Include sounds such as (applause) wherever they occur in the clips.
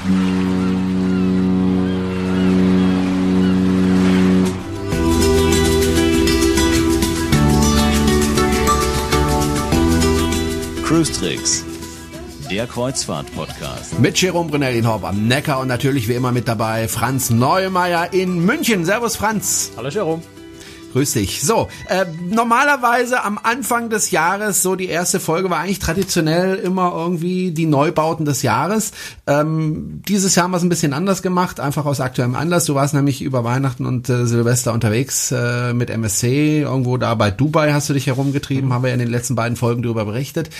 Cruise Tricks, der Kreuzfahrt-Podcast. Mit Jerome Brunelli-Horb am Neckar und natürlich wie immer mit dabei Franz Neumeier in München. Servus Franz. Hallo Jerome. Grüß dich. So, äh, normalerweise am Anfang des Jahres, so die erste Folge war eigentlich traditionell immer irgendwie die Neubauten des Jahres. Ähm, dieses Jahr haben wir es ein bisschen anders gemacht, einfach aus aktuellem Anlass. Du warst nämlich über Weihnachten und äh, Silvester unterwegs äh, mit MSC, irgendwo da bei Dubai hast du dich herumgetrieben, mhm. haben wir ja in den letzten beiden Folgen darüber berichtet.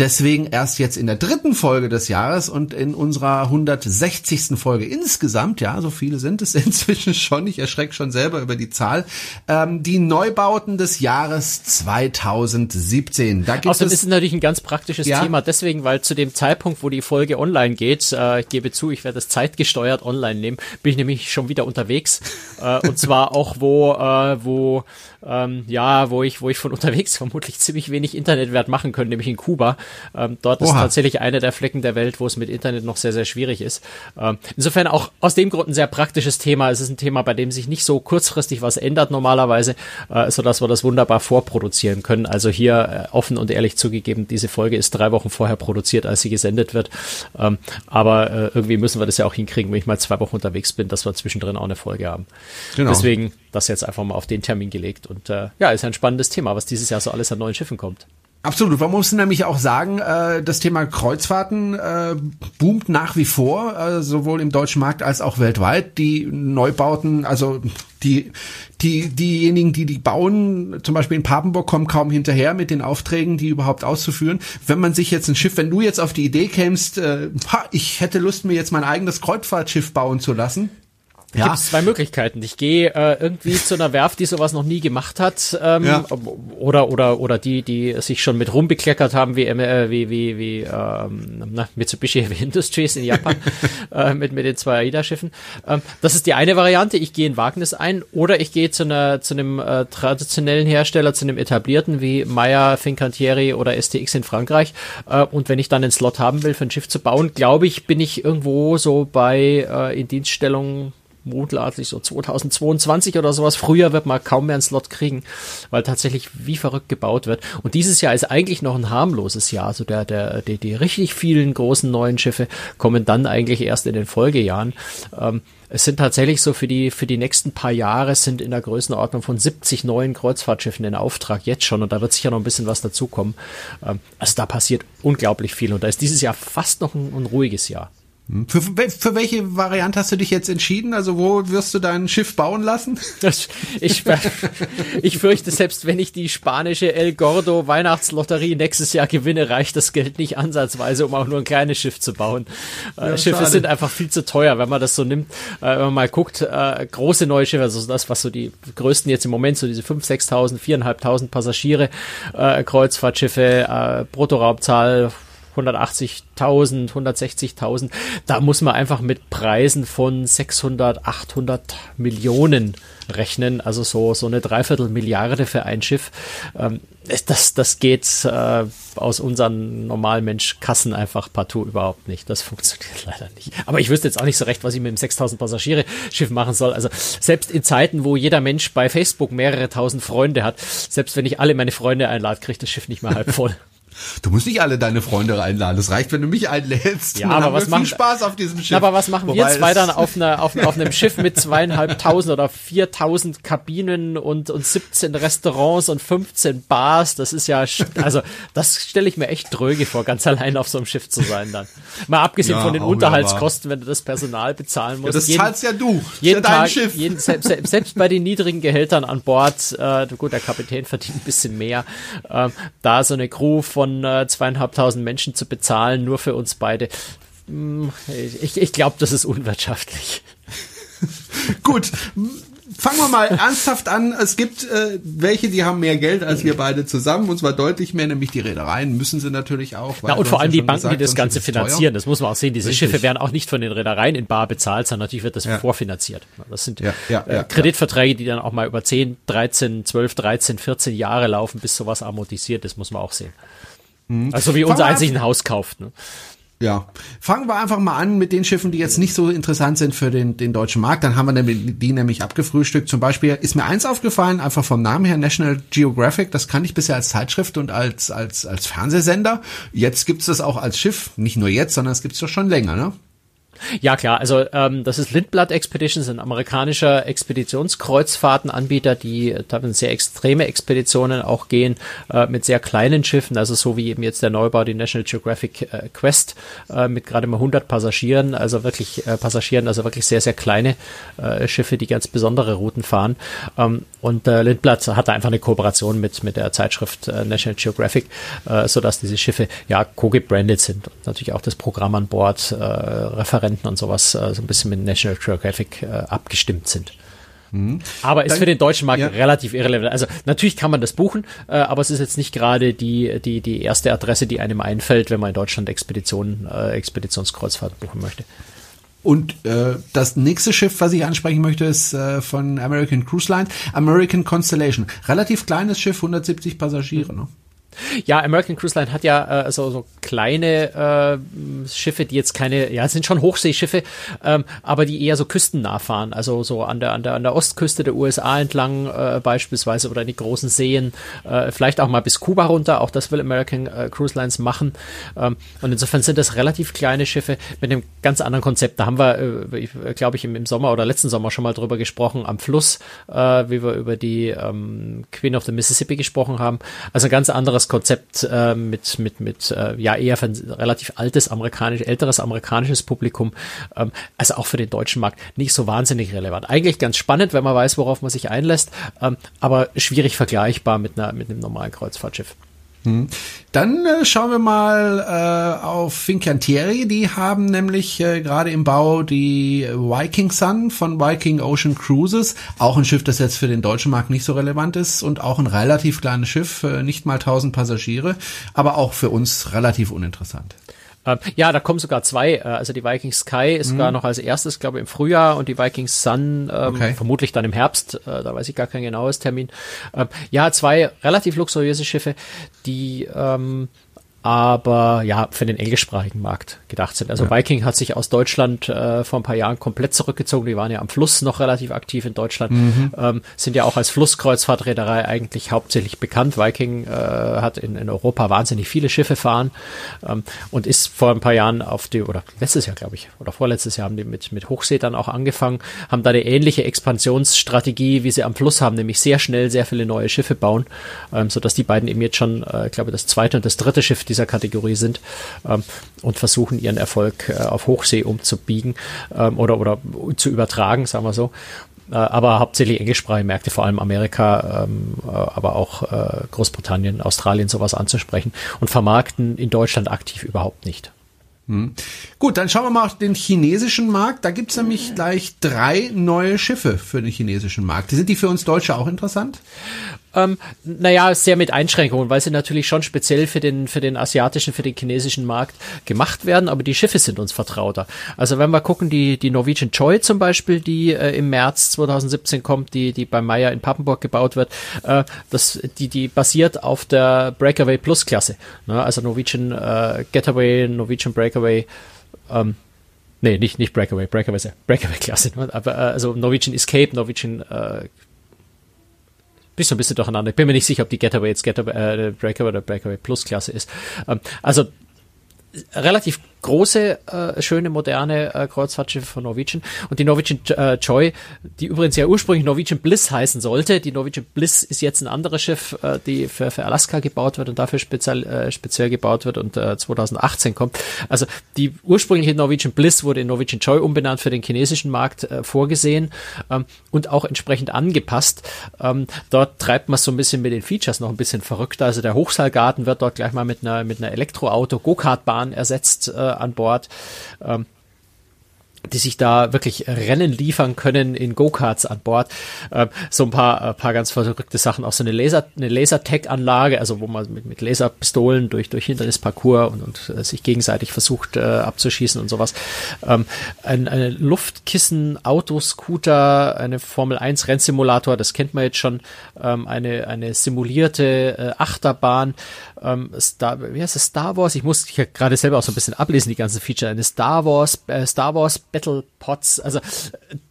Deswegen erst jetzt in der dritten Folge des Jahres und in unserer 160. Folge insgesamt, ja, so viele sind es (laughs) inzwischen schon, ich erschrecke schon selber über die Zahl, ähm, die Neubauten des Jahres 2017. Da gibt Außerdem es, ist es natürlich ein ganz praktisches ja? Thema, deswegen, weil zu dem Zeitpunkt, wo die Folge online geht, äh, ich gebe zu, ich werde es zeitgesteuert online nehmen, bin ich nämlich schon wieder unterwegs (laughs) äh, und zwar auch wo, äh, wo ähm, ja, wo ich, wo ich von unterwegs (laughs) vermutlich ziemlich wenig Internetwert machen können, nämlich in Kuba. Ähm, dort Oha. ist tatsächlich einer der Flecken der Welt, wo es mit Internet noch sehr, sehr schwierig ist. Ähm, insofern auch aus dem Grund ein sehr praktisches Thema. Es ist ein Thema, bei dem sich nicht so kurzfristig was ändert normalerweise, äh, so dass wir das wunderbar vorproduzieren können. Also hier äh, offen und ehrlich zugegeben, diese Folge ist drei Wochen vorher produziert, als sie gesendet wird. Ähm, aber äh, irgendwie müssen wir das ja auch hinkriegen, wenn ich mal zwei Wochen unterwegs bin, dass wir zwischendrin auch eine Folge haben. Genau. Deswegen das jetzt einfach mal auf den Termin gelegt. Und äh, ja, ist ein spannendes Thema, was dieses Jahr so alles an neuen Schiffen kommt. Absolut. Man muss nämlich auch sagen, äh, das Thema Kreuzfahrten äh, boomt nach wie vor, äh, sowohl im deutschen Markt als auch weltweit. Die Neubauten, also die, die, diejenigen, die die bauen, zum Beispiel in Papenburg, kommen kaum hinterher mit den Aufträgen, die überhaupt auszuführen. Wenn man sich jetzt ein Schiff, wenn du jetzt auf die Idee kämst, äh, ich hätte Lust, mir jetzt mein eigenes Kreuzfahrtschiff bauen zu lassen, ja. Gibt zwei Möglichkeiten. Ich gehe äh, irgendwie zu einer Werft, die sowas noch nie gemacht hat, ähm, ja. oder oder oder die, die sich schon mit rumbekleckert haben, wie äh, wie wie wie ähm, na, Mitsubishi Heavy (laughs) Industries in Japan (laughs) äh, mit mit den zwei AIDA-Schiffen. Ähm, das ist die eine Variante. Ich gehe in Wagnis ein, oder ich gehe zu einer zu einem äh, traditionellen Hersteller, zu einem etablierten wie Meyer, Fincantieri oder STX in Frankreich. Äh, und wenn ich dann einen Slot haben will, für ein Schiff zu bauen, glaube ich, bin ich irgendwo so bei äh, in Mutmaßlich so 2022 oder sowas. Früher wird man kaum mehr einen Slot kriegen, weil tatsächlich wie verrückt gebaut wird. Und dieses Jahr ist eigentlich noch ein harmloses Jahr. Also der, der, die, die richtig vielen großen neuen Schiffe kommen dann eigentlich erst in den Folgejahren. Ähm, es sind tatsächlich so für die, für die nächsten paar Jahre sind in der Größenordnung von 70 neuen Kreuzfahrtschiffen in Auftrag jetzt schon und da wird sicher noch ein bisschen was dazukommen. Ähm, also da passiert unglaublich viel und da ist dieses Jahr fast noch ein, ein ruhiges Jahr. Für, für welche Variante hast du dich jetzt entschieden? Also wo wirst du dein Schiff bauen lassen? Das, ich, (laughs) ich fürchte, selbst wenn ich die spanische El Gordo Weihnachtslotterie nächstes Jahr gewinne, reicht das Geld nicht ansatzweise, um auch nur ein kleines Schiff zu bauen. Äh, ja, Schiffe schade. sind einfach viel zu teuer, wenn man das so nimmt. Äh, wenn man mal guckt, äh, große neue Schiffe, also das, was so die größten jetzt im Moment, so diese 5.000, 6.000, 4.500 Passagiere, Kreuzfahrtschiffe, Bruttoraumzahl 180.000, 160.000. Da muss man einfach mit Preisen von 600, 800 Millionen rechnen. Also so, so eine Dreiviertelmilliarde für ein Schiff. Ähm, das, das geht äh, aus unseren Normalmensch-Kassen einfach partout überhaupt nicht. Das funktioniert (laughs) leider nicht. Aber ich wüsste jetzt auch nicht so recht, was ich mit dem 6000 Passagiere Schiff machen soll. Also selbst in Zeiten, wo jeder Mensch bei Facebook mehrere tausend Freunde hat, selbst wenn ich alle meine Freunde einlade, kriegt das Schiff nicht mehr halb voll. (laughs) Du musst nicht alle deine Freunde einladen. Es reicht, wenn du mich einlädst. Ja, aber was machen Spaß auf diesem Schiff. Aber was machen Wobei wir zwei dann auf, einer, auf, auf einem Schiff mit zweieinhalbtausend oder viertausend Kabinen und, und 17 Restaurants und 15 Bars? Das ist ja, also das stelle ich mir echt dröge vor, ganz allein auf so einem Schiff zu sein dann. Mal abgesehen ja, von den Unterhaltskosten, wenn du das Personal bezahlen musst. Ja, das jeden, zahlst ja du. Jeden ja Tag, Schiff. Jeden, selbst, selbst bei den niedrigen Gehältern an Bord, äh, gut, der Kapitän verdient ein bisschen mehr, äh, da so eine Crew von von äh, zweieinhalbtausend Menschen zu bezahlen, nur für uns beide. Hm, ich, ich glaube, das ist unwirtschaftlich. (laughs) Gut, fangen wir mal ernsthaft an. Es gibt äh, welche, die haben mehr Geld als wir beide zusammen, und zwar deutlich mehr, nämlich die Reedereien müssen sie natürlich auch. Ja, und vor allem die Banken, gesagt, die das Ganze finanzieren, das muss man auch sehen. Diese Richtig. Schiffe werden auch nicht von den Reedereien in bar bezahlt, sondern natürlich wird das ja. vorfinanziert. Das sind ja, ja, äh, Kreditverträge, die dann auch mal über 10, 13, 12, 13, 14 Jahre laufen, bis sowas amortisiert ist, muss man auch sehen. Mhm. Also wie unser einzigen Haus kauft. Ne? Ja, fangen wir einfach mal an mit den Schiffen, die jetzt nicht so interessant sind für den, den deutschen Markt. Dann haben wir die nämlich abgefrühstückt. Zum Beispiel ist mir eins aufgefallen, einfach vom Namen her, National Geographic, das kannte ich bisher als Zeitschrift und als, als, als Fernsehsender. Jetzt gibt's das auch als Schiff. Nicht nur jetzt, sondern es gibt's doch schon länger, ne? Ja, klar. Also ähm, das ist Lindblad Expeditions, ein amerikanischer Expeditionskreuzfahrtenanbieter, die teilweise sehr extreme Expeditionen auch gehen äh, mit sehr kleinen Schiffen, also so wie eben jetzt der Neubau, die National Geographic äh, Quest äh, mit gerade mal 100 Passagieren, also wirklich äh, Passagieren, also wirklich sehr, sehr kleine äh, Schiffe, die ganz besondere Routen fahren. Ähm, und äh, Lindblad hat da einfach eine Kooperation mit, mit der Zeitschrift äh, National Geographic, äh, sodass diese Schiffe ja co-gebrandet sind und natürlich auch das Programm an Bord, äh, Referenten und sowas äh, so ein bisschen mit National Geographic äh, abgestimmt sind. Mhm. Aber ist Dann, für den deutschen Markt ja. relativ irrelevant. Also natürlich kann man das buchen, äh, aber es ist jetzt nicht gerade die, die, die erste Adresse, die einem einfällt, wenn man in Deutschland Expeditionen, äh, Expeditionskreuzfahrt buchen möchte. Und äh, das nächste Schiff, was ich ansprechen möchte, ist äh, von American Cruise Line, American Constellation. Relativ kleines Schiff, 170 Passagiere. Ne? Ja, American Cruise Line hat ja äh, so, so kleine äh, Schiffe, die jetzt keine, ja, sind schon Hochseeschiffe, ähm, aber die eher so küstennah fahren, also so an der an der an der Ostküste der USA entlang äh, beispielsweise oder in die großen Seen, äh, vielleicht auch mal bis Kuba runter. Auch das will American äh, Cruise Lines machen. Ähm, und insofern sind das relativ kleine Schiffe mit einem ganz anderen Konzept. Da haben wir, äh, glaube ich, im, im Sommer oder letzten Sommer schon mal drüber gesprochen am Fluss, äh, wie wir über die ähm, Queen of the Mississippi gesprochen haben. Also ein ganz anderes Konzept äh, mit, mit, mit äh, ja eher für ein relativ altes amerikanisch, älteres amerikanisches Publikum, ähm, also auch für den deutschen Markt nicht so wahnsinnig relevant. Eigentlich ganz spannend, wenn man weiß, worauf man sich einlässt, ähm, aber schwierig vergleichbar mit, einer, mit einem normalen Kreuzfahrtschiff. Hm. Dann äh, schauen wir mal äh, auf Fincantieri. Die haben nämlich äh, gerade im Bau die Viking Sun von Viking Ocean Cruises. Auch ein Schiff, das jetzt für den deutschen Markt nicht so relevant ist und auch ein relativ kleines Schiff, äh, nicht mal 1000 Passagiere, aber auch für uns relativ uninteressant. Ähm, ja, da kommen sogar zwei. Äh, also die Viking Sky ist mhm. sogar noch als erstes, glaube ich, im Frühjahr und die Viking Sun ähm, okay. vermutlich dann im Herbst. Äh, da weiß ich gar kein genaues Termin. Ähm, ja, zwei relativ luxuriöse Schiffe, die ähm, aber ja, für den englischsprachigen Markt gedacht sind. Also ja. Viking hat sich aus Deutschland äh, vor ein paar Jahren komplett zurückgezogen. Die waren ja am Fluss noch relativ aktiv in Deutschland, mhm. ähm, sind ja auch als Flusskreuzfahrtreederei eigentlich hauptsächlich bekannt. Viking äh, hat in, in Europa wahnsinnig viele Schiffe fahren ähm, und ist vor ein paar Jahren auf die, oder letztes Jahr glaube ich, oder vorletztes Jahr haben die mit, mit Hochsee dann auch angefangen, haben da eine ähnliche Expansionsstrategie, wie sie am Fluss haben, nämlich sehr schnell sehr viele neue Schiffe bauen, ähm, sodass die beiden eben jetzt schon, äh, glaube das zweite und das dritte Schiff dieser Kategorie sind ähm, und versuchen ihren Erfolg äh, auf Hochsee umzubiegen ähm, oder, oder zu übertragen, sagen wir so äh, aber hauptsächlich englischsprachige Märkte, vor allem Amerika, ähm, äh, aber auch äh, Großbritannien, Australien sowas anzusprechen und vermarkten in Deutschland aktiv überhaupt nicht. Hm. Gut, dann schauen wir mal auf den chinesischen Markt. Da gibt's nämlich gleich drei neue Schiffe für den chinesischen Markt. Sind die für uns Deutsche auch interessant? Ähm, naja, sehr mit Einschränkungen, weil sie natürlich schon speziell für den, für den asiatischen, für den chinesischen Markt gemacht werden, aber die Schiffe sind uns vertrauter. Also wenn wir gucken, die, die Norwegian Joy zum Beispiel, die äh, im März 2017 kommt, die, die bei Meyer in Pappenburg gebaut wird, äh, das, die, die basiert auf der Breakaway Plus Klasse. Ne? Also Norwegian äh, Getaway, Norwegian Breakaway, ähm, Nee, nicht, nicht Breakaway, Breakaway ist ja Breakaway-Klasse, ne? aber äh, also Norwegian Escape, Norwegian äh, bin so ein bisschen durcheinander. Ich bin mir nicht sicher, ob die Getaway jetzt Getaway, äh, Breakaway oder Breakaway Plus Klasse ist. Ähm, also relativ große, äh, schöne, moderne äh, Kreuzfahrtschiffe von Norwegian. Und die Norwegian äh, Joy, die übrigens ja ursprünglich Norwegian Bliss heißen sollte. Die Norwegian Bliss ist jetzt ein anderes Schiff, äh, die für, für Alaska gebaut wird und dafür speziell, äh, speziell gebaut wird und äh, 2018 kommt. Also die ursprüngliche Norwegian Bliss wurde in Norwegian Joy umbenannt für den chinesischen Markt äh, vorgesehen ähm, und auch entsprechend angepasst. Ähm, dort treibt man so ein bisschen mit den Features noch ein bisschen verrückter. Also der Hochseilgarten wird dort gleich mal mit einer, mit einer Elektroauto-Go-Kart-Bahn ersetzt. Äh, an Bord. Ähm, die sich da wirklich Rennen liefern können in Go-Karts an Bord. Ähm, so ein paar, äh, paar ganz verrückte Sachen, auch so eine Laser, eine Lasertag-Anlage, also wo man mit, mit Laserpistolen durch, durch Hindernisparcours und, und äh, sich gegenseitig versucht äh, abzuschießen und sowas. Ähm, ein, eine Luftkissen, Autoscooter, eine Formel 1 Rennsimulator, das kennt man jetzt schon, ähm, eine, eine simulierte äh, Achterbahn, ähm, Star, wie heißt es, Star Wars? Ich muss hier gerade selber auch so ein bisschen ablesen, die ganzen Feature. Eine Star Wars, äh, Star Wars Battle Pots, also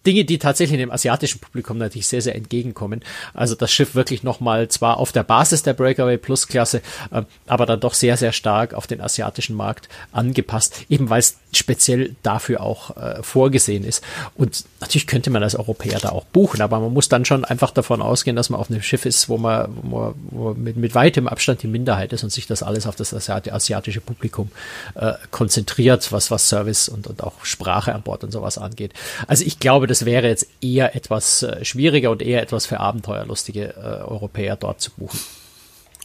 Dinge, die tatsächlich dem asiatischen Publikum natürlich sehr, sehr entgegenkommen. Also das Schiff wirklich nochmal zwar auf der Basis der Breakaway Plus Klasse, äh, aber dann doch sehr, sehr stark auf den asiatischen Markt angepasst, eben weil es speziell dafür auch äh, vorgesehen ist. Und natürlich könnte man als Europäer da auch buchen, aber man muss dann schon einfach davon ausgehen, dass man auf einem Schiff ist, wo man, wo man, wo man mit, mit weitem Abstand die Minderheit ist und sich das alles auf das asiatische Publikum äh, konzentriert, was, was Service und, und auch Sprache an Bord und sowas angeht. Also ich glaube, das wäre jetzt eher etwas äh, schwieriger und eher etwas für abenteuerlustige äh, Europäer dort zu buchen.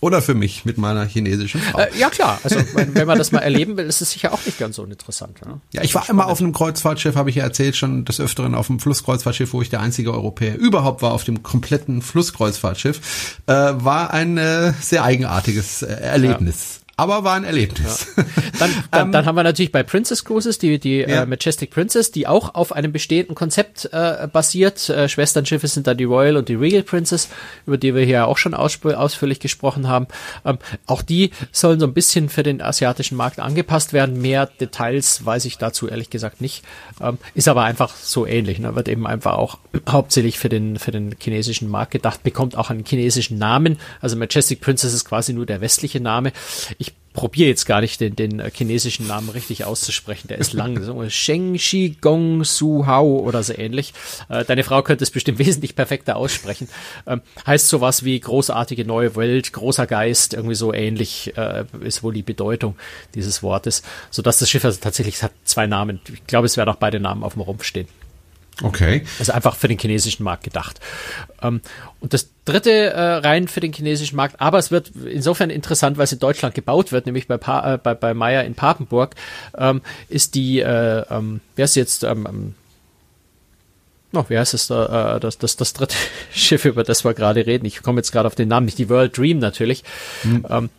Oder für mich mit meiner chinesischen Frau. Äh, ja klar, also wenn man das mal erleben will, ist es sicher auch nicht ganz uninteressant. Ja, ja ich war immer auf einem Kreuzfahrtschiff, habe ich ja erzählt, schon des Öfteren auf einem Flusskreuzfahrtschiff, wo ich der einzige Europäer überhaupt war auf dem kompletten Flusskreuzfahrtschiff. Äh, war ein äh, sehr eigenartiges äh, Erlebnis. Ja aber war ein Erlebnis. Ja. Dann, (laughs) dann, dann, haben wir natürlich bei Princess Cruises die, die ja. äh, Majestic Princess, die auch auf einem bestehenden Konzept äh, basiert. Äh, Schwesternschiffe sind da die Royal und die Regal Princess, über die wir hier auch schon aus, ausführlich gesprochen haben. Ähm, auch die sollen so ein bisschen für den asiatischen Markt angepasst werden. Mehr Details weiß ich dazu ehrlich gesagt nicht. Ähm, ist aber einfach so ähnlich. Ne? Wird eben einfach auch (clears throat) hauptsächlich für den, für den chinesischen Markt gedacht, bekommt auch einen chinesischen Namen. Also Majestic Princess ist quasi nur der westliche Name probiere jetzt gar nicht den, den chinesischen Namen richtig auszusprechen. Der ist lang. Sheng Shi Gong Su Hao oder so ähnlich. Äh, deine Frau könnte es bestimmt (laughs) wesentlich perfekter aussprechen. Ähm, heißt sowas wie großartige neue Welt, großer Geist, irgendwie so ähnlich äh, ist wohl die Bedeutung dieses Wortes. Sodass das Schiff also tatsächlich hat zwei Namen. Ich glaube, es werden auch beide Namen auf dem Rumpf stehen. Okay. Also einfach für den chinesischen Markt gedacht. Ähm, und das dritte äh, rein für den chinesischen Markt, aber es wird insofern interessant, weil es in Deutschland gebaut wird, nämlich bei, pa äh, bei, bei Meyer in Papenburg, ähm, ist die, äh, ähm, wer ist jetzt, ähm, ähm wie heißt es da, äh, das, das, das dritte (laughs) Schiff, über das wir gerade reden? Ich komme jetzt gerade auf den Namen, nicht die World Dream natürlich. Mhm. Ähm,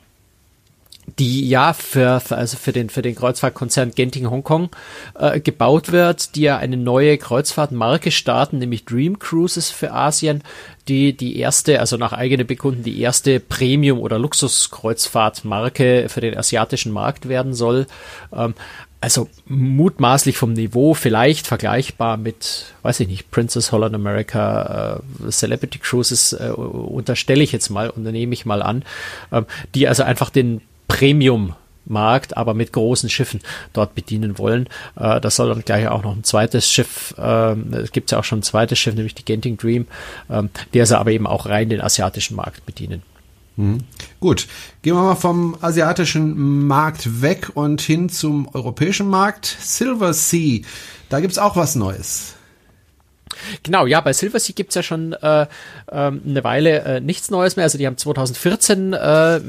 die ja für, für, also für den für den Kreuzfahrtkonzern Genting Hongkong äh, gebaut wird, die ja eine neue Kreuzfahrtmarke starten, nämlich Dream Cruises für Asien, die die erste, also nach eigenem Bekunden die erste Premium oder Luxuskreuzfahrtmarke für den asiatischen Markt werden soll. Ähm, also mutmaßlich vom Niveau vielleicht vergleichbar mit, weiß ich nicht, Princess Holland America, äh, Celebrity Cruises äh, unterstelle ich jetzt mal, unternehme ich mal an, ähm, die also einfach den Premium-Markt, aber mit großen Schiffen dort bedienen wollen. Äh, das soll dann gleich auch noch ein zweites Schiff, äh, es gibt ja auch schon ein zweites Schiff, nämlich die Genting Dream, äh, der soll aber eben auch rein den asiatischen Markt bedienen. Mhm. Gut, gehen wir mal vom asiatischen Markt weg und hin zum europäischen Markt. Silver Sea, da gibt's auch was Neues. Genau, ja, bei Silversea gibt's ja schon äh, äh, eine Weile äh, nichts Neues mehr. Also die haben 2014 äh,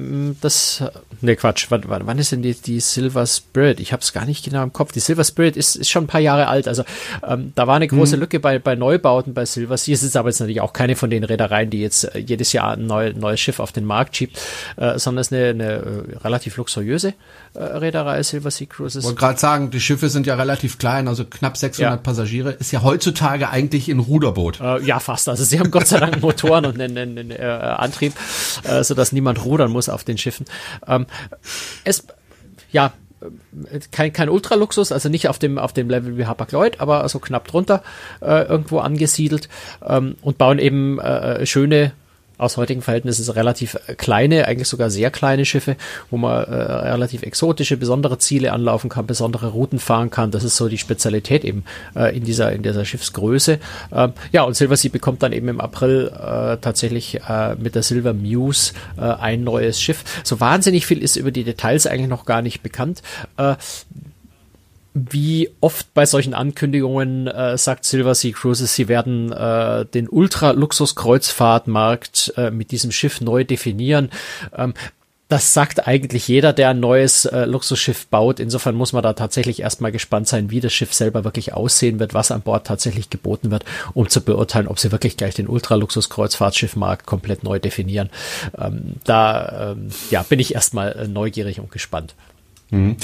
das, ne Quatsch, wann, wann, wann ist denn die, die Silver Spirit? Ich habe es gar nicht genau im Kopf. Die Silver Spirit ist, ist schon ein paar Jahre alt. Also ähm, da war eine große mhm. Lücke bei, bei Neubauten bei Silversea. Es ist aber jetzt natürlich auch keine von den Reedereien, die jetzt äh, jedes Jahr ein neu, neues Schiff auf den Markt schiebt, äh, sondern es ist eine, eine äh, relativ luxuriöse äh, Reederei Silversea Cruises. Ich wollte gerade sagen, die Schiffe sind ja relativ klein, also knapp 600 ja. Passagiere. Ist ja heutzutage eigentlich ein Ruderboot. Äh, ja, fast. Also sie haben Gott sei Dank Motoren und einen, einen, einen äh, Antrieb, äh, sodass niemand rudern muss auf den Schiffen. Ähm, es, ja, kein, kein Ultraluxus, also nicht auf dem, auf dem Level wie Hapag-Lloyd, aber so knapp drunter äh, irgendwo angesiedelt ähm, und bauen eben äh, schöne aus heutigen Verhältnissen relativ kleine, eigentlich sogar sehr kleine Schiffe, wo man äh, relativ exotische, besondere Ziele anlaufen kann, besondere Routen fahren kann. Das ist so die Spezialität eben äh, in dieser in dieser Schiffsgröße. Ähm, ja, und Silver Sea bekommt dann eben im April äh, tatsächlich äh, mit der Silver Muse äh, ein neues Schiff. So wahnsinnig viel ist über die Details eigentlich noch gar nicht bekannt. Äh, wie oft bei solchen Ankündigungen äh, sagt Silver Sea Cruises, sie werden äh, den Ultra-Luxus-Kreuzfahrtmarkt äh, mit diesem Schiff neu definieren. Ähm, das sagt eigentlich jeder, der ein neues äh, Luxusschiff baut. Insofern muss man da tatsächlich erstmal gespannt sein, wie das Schiff selber wirklich aussehen wird, was an Bord tatsächlich geboten wird, um zu beurteilen, ob sie wirklich gleich den Ultraluxus-Kreuzfahrtschiffmarkt komplett neu definieren. Ähm, da ähm, ja, bin ich erstmal äh, neugierig und gespannt. Mhm.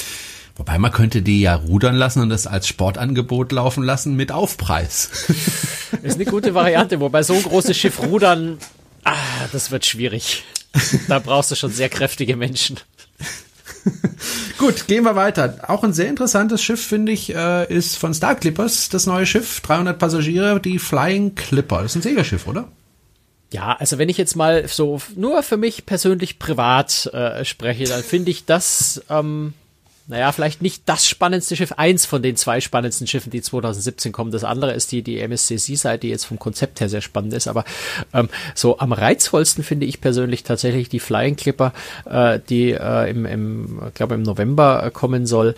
Wobei man könnte die ja rudern lassen und das als Sportangebot laufen lassen mit Aufpreis. (laughs) Ist eine gute Variante, wobei so ein großes Schiff rudern, ah, das wird schwierig. Da brauchst du schon sehr kräftige Menschen. (laughs) Gut, gehen wir weiter. Auch ein sehr interessantes Schiff, finde ich, äh, ist von Star Clippers, das neue Schiff. 300 Passagiere, die Flying Clipper. Das ist ein Segelschiff, oder? Ja, also wenn ich jetzt mal so nur für mich persönlich privat äh, spreche, dann finde ich das ähm, naja, vielleicht nicht das spannendste Schiff, eins von den zwei spannendsten Schiffen, die 2017 kommen. Das andere ist die, die MSC Seaside, die jetzt vom Konzept her sehr spannend ist. Aber ähm, so am reizvollsten finde ich persönlich tatsächlich die Flying Clipper, äh, die äh, im, im glaube im November äh, kommen soll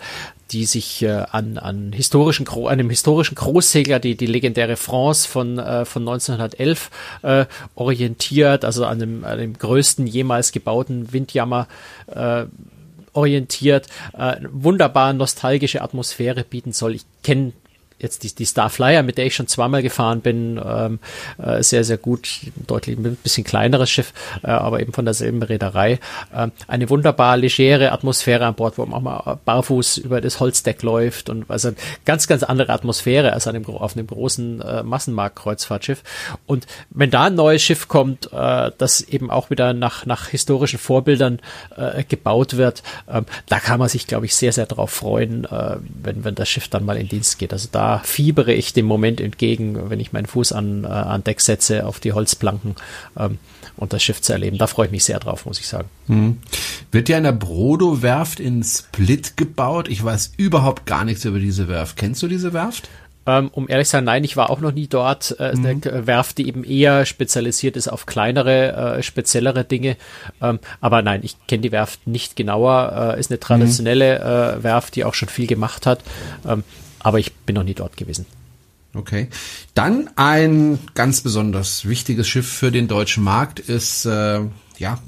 die sich äh, an, an historischen, einem historischen Großsegler, die, die legendäre France von, äh, von 1911 äh, orientiert, also an dem, an dem größten jemals gebauten Windjammer äh, orientiert, äh, wunderbar nostalgische Atmosphäre bieten soll. Ich kenne jetzt die, die Starflyer, mit der ich schon zweimal gefahren bin, ähm, äh, sehr, sehr gut, deutlich ein bisschen kleineres Schiff, äh, aber eben von derselben Reederei. Ähm, eine wunderbar legere Atmosphäre an Bord, wo man auch mal barfuß über das Holzdeck läuft und also ganz, ganz andere Atmosphäre als an dem, auf einem großen äh, Massenmarkt-Kreuzfahrtschiff. Und wenn da ein neues Schiff kommt, äh, das eben auch wieder nach, nach historischen Vorbildern äh, gebaut wird, äh, da kann man sich, glaube ich, sehr, sehr drauf freuen, äh, wenn, wenn das Schiff dann mal in Dienst geht. Also da fiebere ich dem Moment entgegen, wenn ich meinen Fuß an, äh, an Deck setze auf die Holzplanken ähm, und das Schiff zu erleben. Da freue ich mich sehr drauf, muss ich sagen. Mhm. Wird ja in der Brodo-Werft in Split gebaut. Ich weiß überhaupt gar nichts über diese Werft. Kennst du diese Werft? Ähm, um ehrlich zu sein, nein, ich war auch noch nie dort. Äh, mhm. Eine Werft, die eben eher spezialisiert ist auf kleinere, äh, speziellere Dinge. Ähm, aber nein, ich kenne die Werft nicht genauer. Äh, ist eine traditionelle mhm. Werft, die auch schon viel gemacht hat. Ähm, aber ich bin noch nie dort gewesen. Okay. Dann ein ganz besonders wichtiges Schiff für den deutschen Markt ist, äh, ja,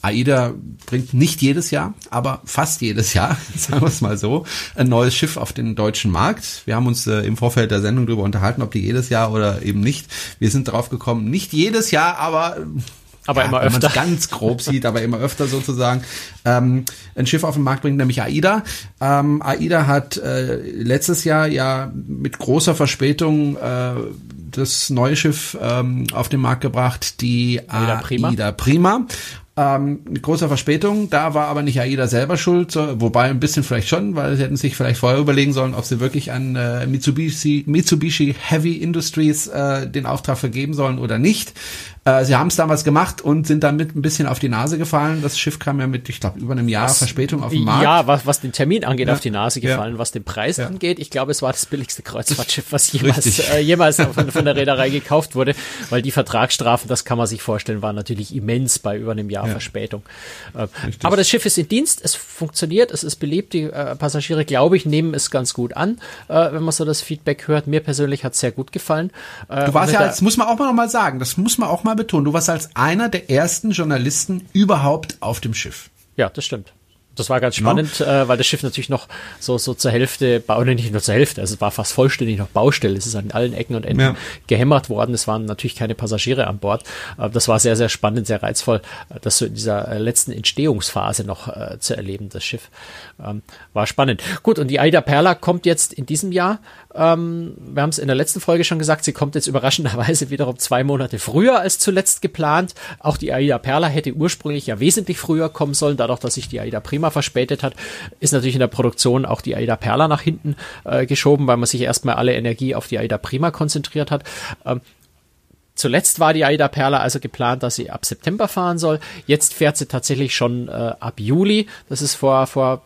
AIDA bringt nicht jedes Jahr, aber fast jedes Jahr, (laughs) sagen wir es mal so, ein neues Schiff auf den deutschen Markt. Wir haben uns äh, im Vorfeld der Sendung darüber unterhalten, ob die jedes Jahr oder eben nicht. Wir sind drauf gekommen, nicht jedes Jahr, aber aber ja, immer öfter. Wenn man ganz grob (laughs) sieht, aber immer öfter sozusagen. Ähm, ein Schiff auf den Markt bringt, nämlich AIDA. Ähm, AIDA hat äh, letztes Jahr ja mit großer Verspätung äh, das neue Schiff ähm, auf den Markt gebracht, die AIDA Prima. AIDA Prima. Ähm, mit großer Verspätung. Da war aber nicht AIDA selber schuld, so, wobei ein bisschen vielleicht schon, weil sie hätten sich vielleicht vorher überlegen sollen, ob sie wirklich an äh, Mitsubishi, Mitsubishi Heavy Industries äh, den Auftrag vergeben sollen oder nicht. Äh, sie haben es damals gemacht und sind damit ein bisschen auf die Nase gefallen. Das Schiff kam ja mit, ich glaube, über einem Jahr was, Verspätung auf den Markt. Ja, was, was den Termin angeht, ja. auf die Nase gefallen. Ja. Was den Preis ja. angeht, ich glaube, es war das billigste Kreuzfahrtschiff, was (laughs) jemals, äh, jemals von, von, der Reederei gekauft wurde, weil die Vertragsstrafen, das kann man sich vorstellen, waren natürlich immens bei über einem Jahr Verspätung. Äh, aber das Schiff ist in Dienst, es funktioniert, es ist beliebt, die äh, Passagiere, glaube ich, nehmen es ganz gut an, äh, wenn man so das Feedback hört. Mir persönlich hat es sehr gut gefallen. Du warst ja, das muss man auch mal noch mal sagen, das muss man auch mal betonen. Du warst als einer der ersten Journalisten überhaupt auf dem Schiff. Ja, das stimmt. Das war ganz spannend, no. äh, weil das Schiff natürlich noch so, so zur Hälfte, oder nicht nur zur Hälfte, also es war fast vollständig noch Baustelle. Es ist an allen Ecken und Enden ja. gehämmert worden. Es waren natürlich keine Passagiere an Bord. Äh, das war sehr, sehr spannend, sehr reizvoll, äh, das so in dieser äh, letzten Entstehungsphase noch äh, zu erleben, das Schiff. Ähm, war spannend. Gut, und die Aida Perla kommt jetzt in diesem Jahr ähm, wir haben es in der letzten Folge schon gesagt, sie kommt jetzt überraschenderweise (laughs) wiederum zwei Monate früher als zuletzt geplant. Auch die AIDA Perla hätte ursprünglich ja wesentlich früher kommen sollen, dadurch, dass sich die AIDA Prima verspätet hat, ist natürlich in der Produktion auch die AIDA Perla nach hinten äh, geschoben, weil man sich erstmal alle Energie auf die AIDA Prima konzentriert hat. Ähm, Zuletzt war die Aida Perla also geplant, dass sie ab September fahren soll. Jetzt fährt sie tatsächlich schon äh, ab Juli. Das ist vor, vor